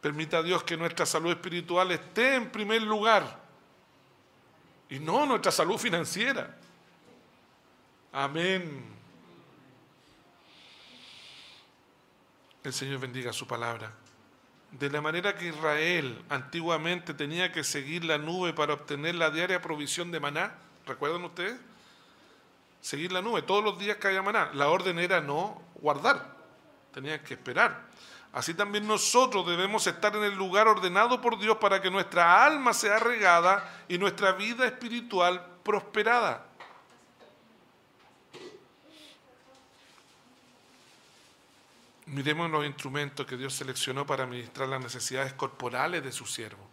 Permita a Dios que nuestra salud espiritual esté en primer lugar y no nuestra salud financiera. Amén. El Señor bendiga su palabra. De la manera que Israel antiguamente tenía que seguir la nube para obtener la diaria provisión de maná, ¿recuerdan ustedes? Seguir la nube todos los días haya maná. La orden era no guardar, tenían que esperar. Así también nosotros debemos estar en el lugar ordenado por Dios para que nuestra alma sea regada y nuestra vida espiritual prosperada. Miremos los instrumentos que Dios seleccionó para administrar las necesidades corporales de su siervo.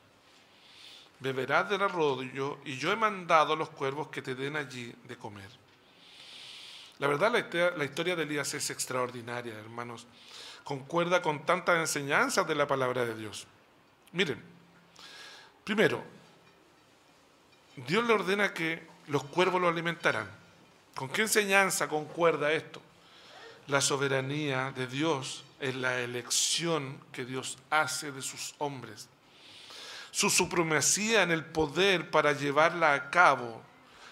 Beberás del arroyo y yo he mandado a los cuervos que te den allí de comer. La verdad, la historia, de Elías es extraordinaria, hermanos. Concuerda con tantas enseñanzas de la palabra de Dios. Miren, primero, Dios le ordena que los cuervos lo alimentaran. ¿Con qué enseñanza concuerda esto? La soberanía de Dios es la elección que Dios hace de sus hombres. Su supremacía en el poder para llevarla a cabo.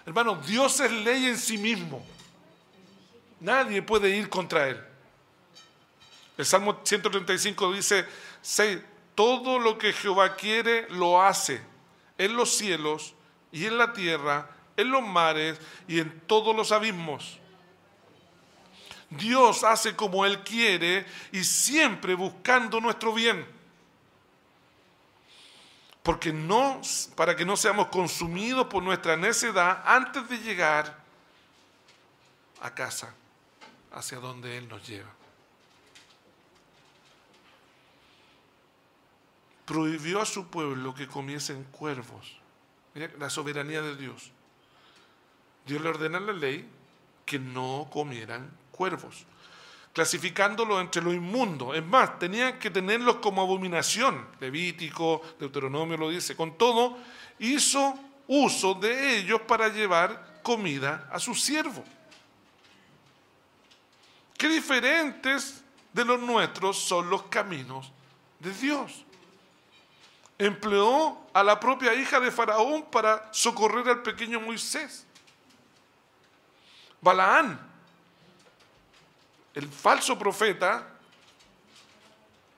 Hermano, Dios es ley en sí mismo. Nadie puede ir contra él. El Salmo 135 dice, todo lo que Jehová quiere lo hace en los cielos y en la tierra, en los mares y en todos los abismos. Dios hace como Él quiere y siempre buscando nuestro bien. Porque no, para que no seamos consumidos por nuestra necedad antes de llegar a casa hacia donde Él nos lleva. Prohibió a su pueblo que comiesen cuervos. la soberanía de Dios. Dios le ordena en la ley que no comieran cuervos, clasificándolo entre lo inmundo. Es más, tenían que tenerlos como abominación. Levítico, Deuteronomio lo dice. Con todo, hizo uso de ellos para llevar comida a su siervo. Qué diferentes de los nuestros son los caminos de Dios. Empleó a la propia hija de Faraón para socorrer al pequeño Moisés. Balaán, el falso profeta,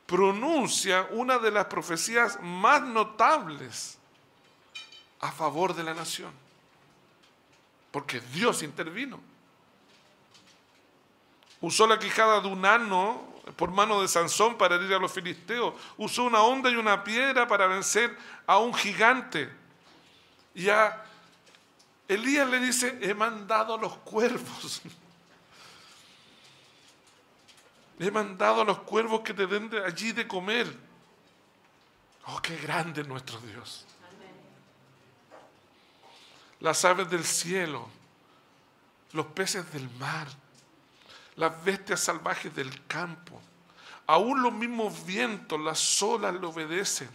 pronuncia una de las profecías más notables a favor de la nación. porque Dios intervino. Usó la quijada de un ano por mano de Sansón para herir a los filisteos. Usó una onda y una piedra para vencer a un gigante. Y a Elías le dice, he mandado a los cuervos. He mandado a los cuervos que te den de allí de comer. Oh, qué grande es nuestro Dios. Las aves del cielo, los peces del mar, las bestias salvajes del campo, aún los mismos vientos, las olas le obedecen.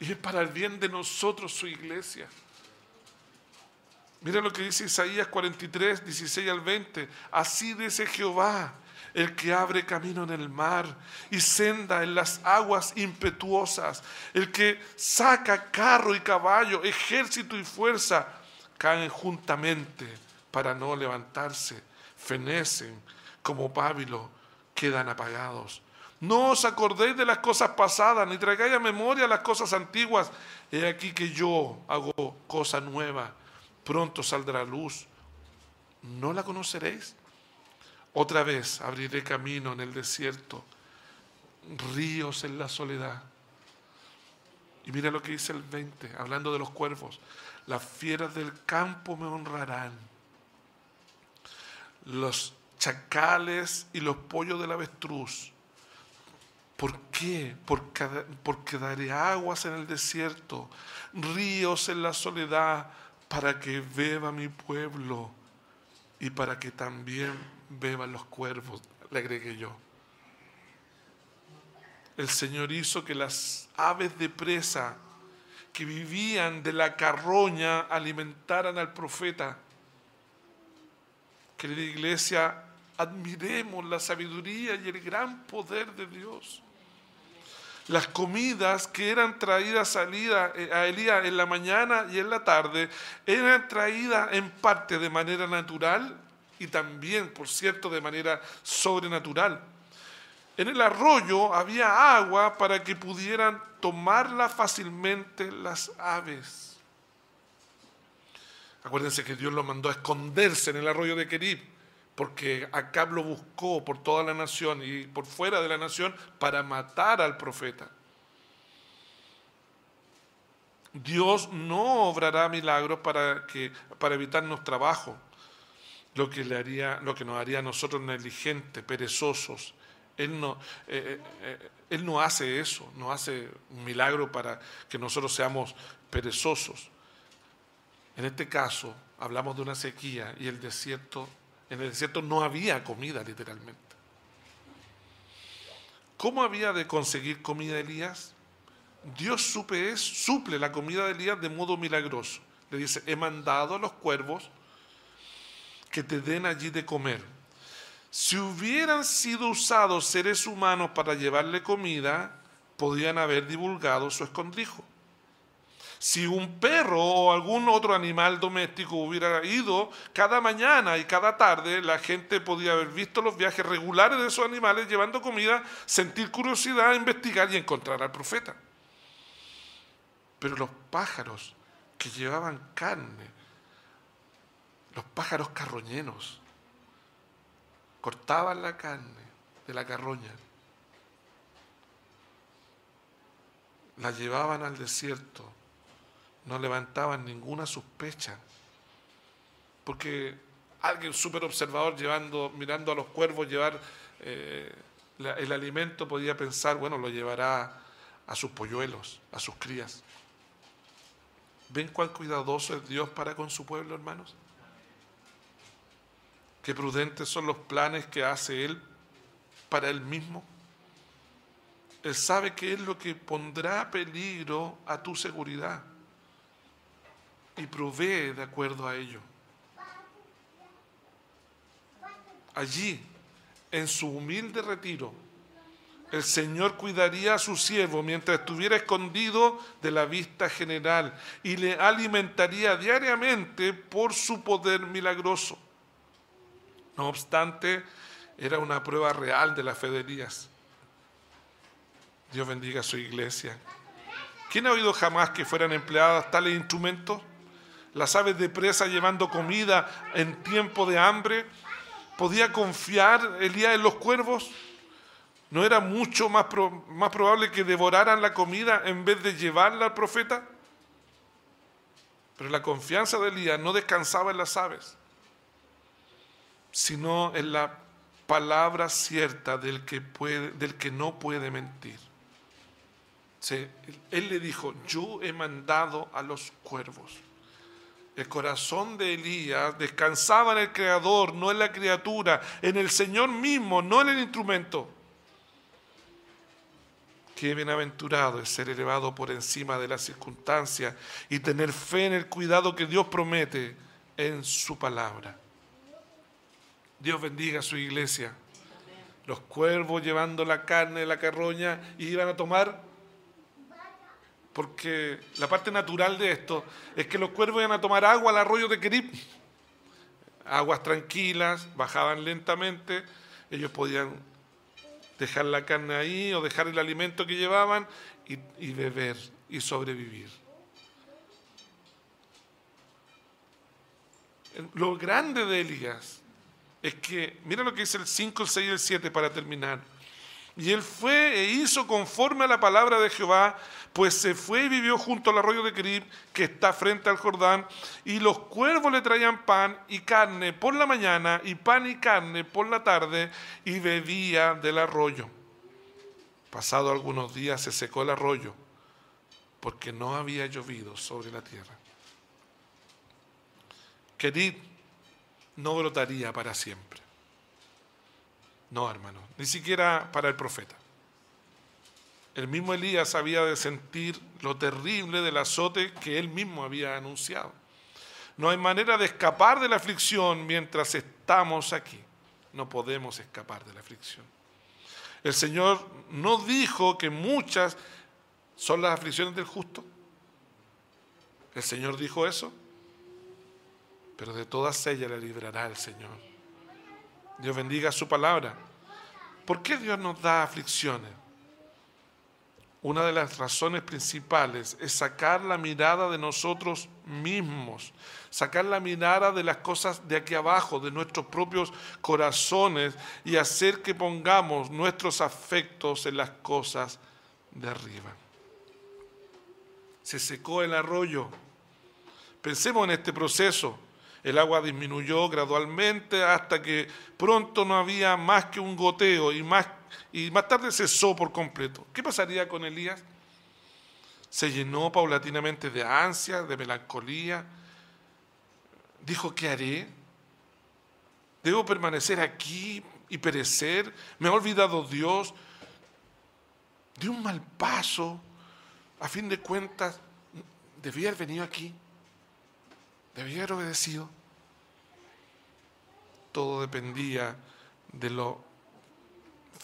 Y es para el bien de nosotros su iglesia. Mira lo que dice Isaías 43, 16 al 20. Así dice Jehová, el que abre camino en el mar y senda en las aguas impetuosas, el que saca carro y caballo, ejército y fuerza, caen juntamente para no levantarse, fenecen como pábilo, quedan apagados. No os acordéis de las cosas pasadas, ni traigáis a memoria las cosas antiguas. He aquí que yo hago cosa nueva pronto saldrá luz. ¿No la conoceréis? Otra vez abriré camino en el desierto, ríos en la soledad. Y mira lo que dice el 20, hablando de los cuervos. Las fieras del campo me honrarán. Los chacales y los pollos del avestruz. ¿Por qué? Porque, porque daré aguas en el desierto, ríos en la soledad para que beba mi pueblo y para que también beban los cuervos, le agregué yo. El Señor hizo que las aves de presa que vivían de la carroña alimentaran al profeta. Querida iglesia, admiremos la sabiduría y el gran poder de Dios las comidas que eran traídas eh, a Elías en la mañana y en la tarde eran traídas en parte de manera natural y también, por cierto, de manera sobrenatural. En el arroyo había agua para que pudieran tomarla fácilmente las aves. Acuérdense que Dios lo mandó a esconderse en el arroyo de Kerib porque Acab lo buscó por toda la nación y por fuera de la nación para matar al profeta. Dios no obrará milagros para, que, para evitarnos trabajo, lo que, le haría, lo que nos haría a nosotros negligentes, perezosos. Él no, eh, eh, eh, él no hace eso, no hace un milagro para que nosotros seamos perezosos. En este caso, hablamos de una sequía y el desierto en el desierto no había comida, literalmente. ¿Cómo había de conseguir comida Elías? Dios supe suple la comida de Elías de modo milagroso. Le dice, he mandado a los cuervos que te den allí de comer. Si hubieran sido usados seres humanos para llevarle comida, podrían haber divulgado su escondrijo. Si un perro o algún otro animal doméstico hubiera ido cada mañana y cada tarde, la gente podía haber visto los viajes regulares de esos animales llevando comida, sentir curiosidad, investigar y encontrar al profeta. Pero los pájaros que llevaban carne, los pájaros carroñenos, cortaban la carne de la carroña, la llevaban al desierto no levantaban ninguna sospecha. Porque alguien súper observador llevando, mirando a los cuervos llevar eh, el alimento podía pensar, bueno, lo llevará a sus polluelos, a sus crías. ¿Ven cuán cuidadoso es Dios para con su pueblo, hermanos? Qué prudentes son los planes que hace Él para Él mismo. Él sabe qué es lo que pondrá peligro a tu seguridad y provee de acuerdo a ello. Allí, en su humilde retiro, el Señor cuidaría a su siervo mientras estuviera escondido de la vista general y le alimentaría diariamente por su poder milagroso. No obstante, era una prueba real de la fe de Elías. Dios bendiga a su iglesia. ¿Quién ha oído jamás que fueran empleadas tales instrumentos? Las aves de presa llevando comida en tiempo de hambre. ¿Podía confiar Elías en los cuervos? ¿No era mucho más, más probable que devoraran la comida en vez de llevarla al profeta? Pero la confianza de Elías no descansaba en las aves, sino en la palabra cierta del que, puede, del que no puede mentir. él le dijo, yo he mandado a los cuervos. El corazón de Elías descansaba en el Creador, no en la criatura, en el Señor mismo, no en el instrumento. Qué bienaventurado es ser elevado por encima de las circunstancias y tener fe en el cuidado que Dios promete en su palabra. Dios bendiga a su iglesia. Los cuervos llevando la carne de la carroña y iban a tomar, porque la parte natural de esto es que los cuervos iban a tomar agua al arroyo de Kerib. Aguas tranquilas, bajaban lentamente, ellos podían dejar la carne ahí o dejar el alimento que llevaban y, beber y sobrevivir. Lo grande de Elías es que, mira lo que dice el 5, el 6 y el 7 para terminar. Y él fue e hizo conforme a la palabra de Jehová, pues se fue y vivió junto al arroyo de Kerib, que está frente al Jordán, y los cuervos le traían pan y carne por la mañana, y pan y carne por la tarde, y bebía del arroyo. Pasado algunos días se secó el arroyo, porque no había llovido sobre la tierra. Kerib no brotaría para siempre. No, hermano, ni siquiera para el profeta. El mismo Elías había de sentir lo terrible del azote que él mismo había anunciado. No hay manera de escapar de la aflicción mientras estamos aquí. No podemos escapar de la aflicción. El Señor no dijo que muchas son las aflicciones del justo. El Señor dijo eso, pero de todas ellas le librará el Señor. Dios bendiga su palabra. ¿Por qué Dios nos da aflicciones? Una de las razones principales es sacar la mirada de nosotros mismos, sacar la mirada de las cosas de aquí abajo, de nuestros propios corazones y hacer que pongamos nuestros afectos en las cosas de arriba. Se secó el arroyo. Pensemos en este proceso. El agua disminuyó gradualmente hasta que pronto no había más que un goteo y más, y más tarde cesó por completo. ¿Qué pasaría con Elías? Se llenó paulatinamente de ansia, de melancolía. Dijo, ¿qué haré? ¿Debo permanecer aquí y perecer? ¿Me ha olvidado Dios? De un mal paso. A fin de cuentas, debía haber venido aquí. Debía haber obedecido todo dependía de lo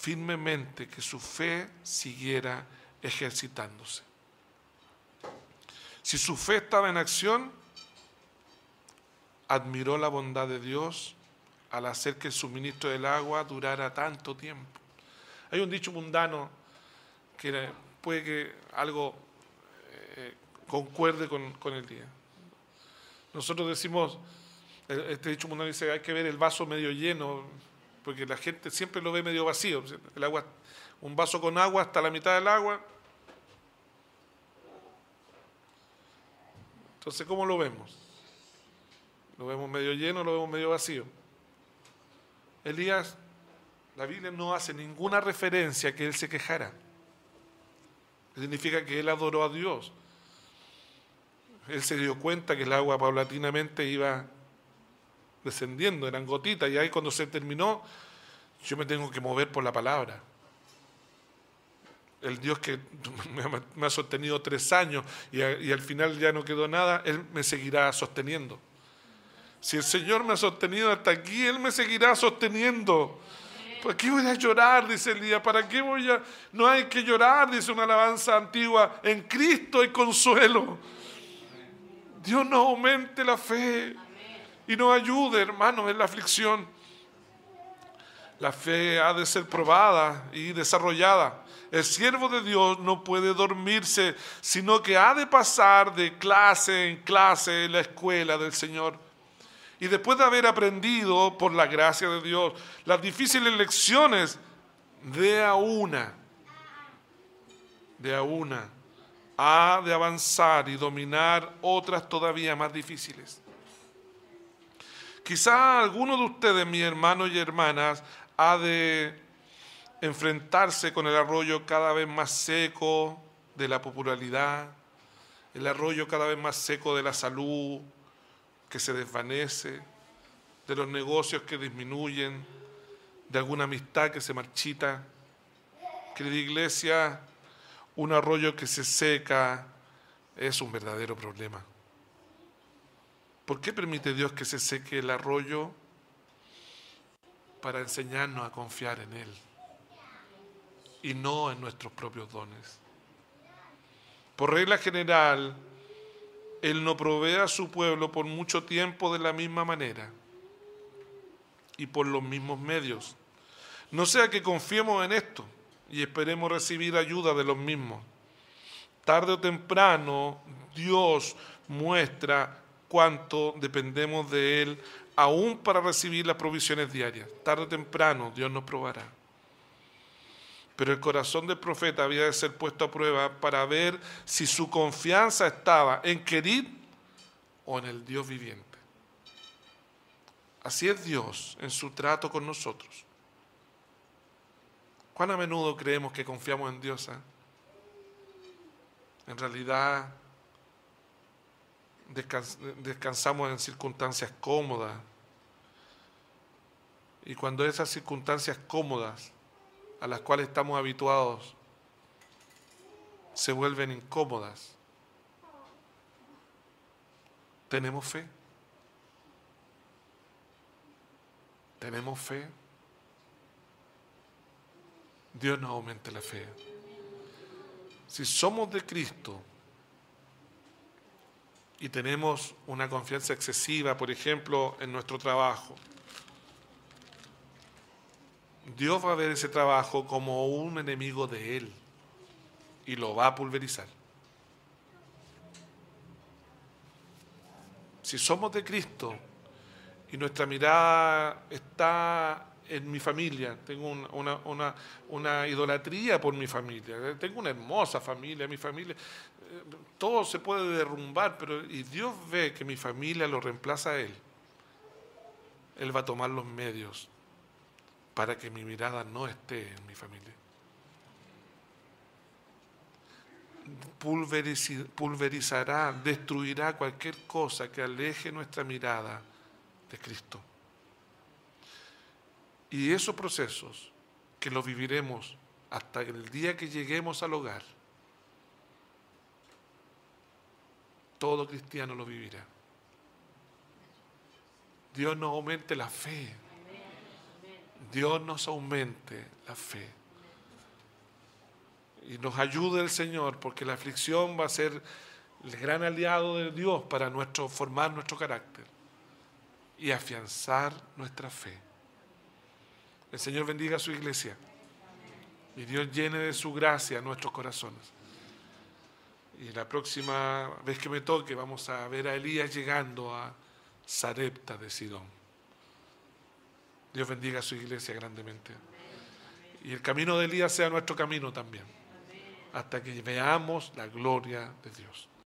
firmemente que su fe siguiera ejercitándose. Si su fe estaba en acción, admiró la bondad de Dios al hacer que el suministro del agua durara tanto tiempo. Hay un dicho mundano que puede que algo eh, concuerde con, con el día. Nosotros decimos, este dicho mundo dice hay que ver el vaso medio lleno, porque la gente siempre lo ve medio vacío. El agua, un vaso con agua hasta la mitad del agua. Entonces, ¿cómo lo vemos? ¿Lo vemos medio lleno o lo vemos medio vacío? Elías, la Biblia no hace ninguna referencia a que él se quejara. Significa que él adoró a Dios. Él se dio cuenta que el agua paulatinamente iba descendiendo, eran gotitas, y ahí cuando se terminó, yo me tengo que mover por la palabra. El Dios que me ha sostenido tres años y, al final ya no quedó nada, Él me seguirá sosteniendo. Si el Señor me ha sostenido hasta aquí, Él me seguirá sosteniendo. ¿Para qué voy a llorar? Dice el día. ¿Para qué voy a.? No hay que llorar, dice una alabanza antigua. En Cristo hay consuelo. Dios no aumente la fe y nos ayude, hermanos, en la aflicción. La fe ha de ser probada y desarrollada. El siervo de Dios no puede dormirse, sino que ha de pasar de clase en clase en la escuela del Señor. Y después de haber aprendido, por la gracia de Dios, las difíciles lecciones, de a una, de a una, ha de avanzar y dominar otras todavía más difíciles. Quizá alguno de ustedes, mis hermanos y hermanas, ha de enfrentarse con el arroyo cada vez más seco de la popularidad, el arroyo cada vez más seco de la salud que se desvanece, de los negocios que disminuyen, de alguna amistad que se marchita. Querida iglesia, un arroyo que se seca es un verdadero problema. ¿Por qué permite Dios que se seque el arroyo? Para enseñarnos a confiar en Él y no en nuestros propios dones. Por regla general, Él no provee a su pueblo por mucho tiempo de la misma manera y por los mismos medios. No sea que confiemos en esto y esperemos recibir ayuda de los mismos. Tarde o temprano Dios muestra cuánto dependemos de Él aún para recibir las provisiones diarias. Tarde o temprano Dios nos probará. Pero el corazón del profeta había de ser puesto a prueba para ver si su confianza estaba en Querid o en el Dios viviente. Así es Dios en su trato con nosotros. ¿Cuán a menudo creemos que confiamos en Dios? Eh? En realidad descansamos en circunstancias cómodas. Y cuando esas circunstancias cómodas a las cuales estamos habituados se vuelven incómodas, ¿tenemos fe? ¿Tenemos fe? Dios nos aumente la fe. Si somos de Cristo y tenemos una confianza excesiva, por ejemplo, en nuestro trabajo, Dios va a ver ese trabajo como un enemigo de Él y lo va a pulverizar. Si somos de Cristo y nuestra mirada está en mi familia, tengo una, idolatría por mi familia, tengo una hermosa familia, mi familia, eh, todo se puede derrumbar, pero y Dios ve que mi familia lo reemplaza a Él, Él va a tomar los medios para que mi mirada no esté en mi familia. Pulverizará, destruirá cualquier cosa que aleje nuestra mirada de Cristo. Y esos procesos que los viviremos hasta el día que lleguemos al hogar, todo cristiano lo vivirá. Dios nos aumente la fe. Dios nos aumente la fe. Y nos ayude el Señor, porque la aflicción va a ser el gran aliado de Dios para nuestro, formar nuestro carácter y afianzar nuestra fe. El Señor bendiga a su iglesia y Dios llene de su gracia nuestros corazones. Y la próxima vez que me toque vamos a ver a Elías llegando a Sarepta de Sidón. Dios bendiga a su iglesia grandemente. Y el camino de Elías sea nuestro camino también. Hasta que veamos la gloria de Dios.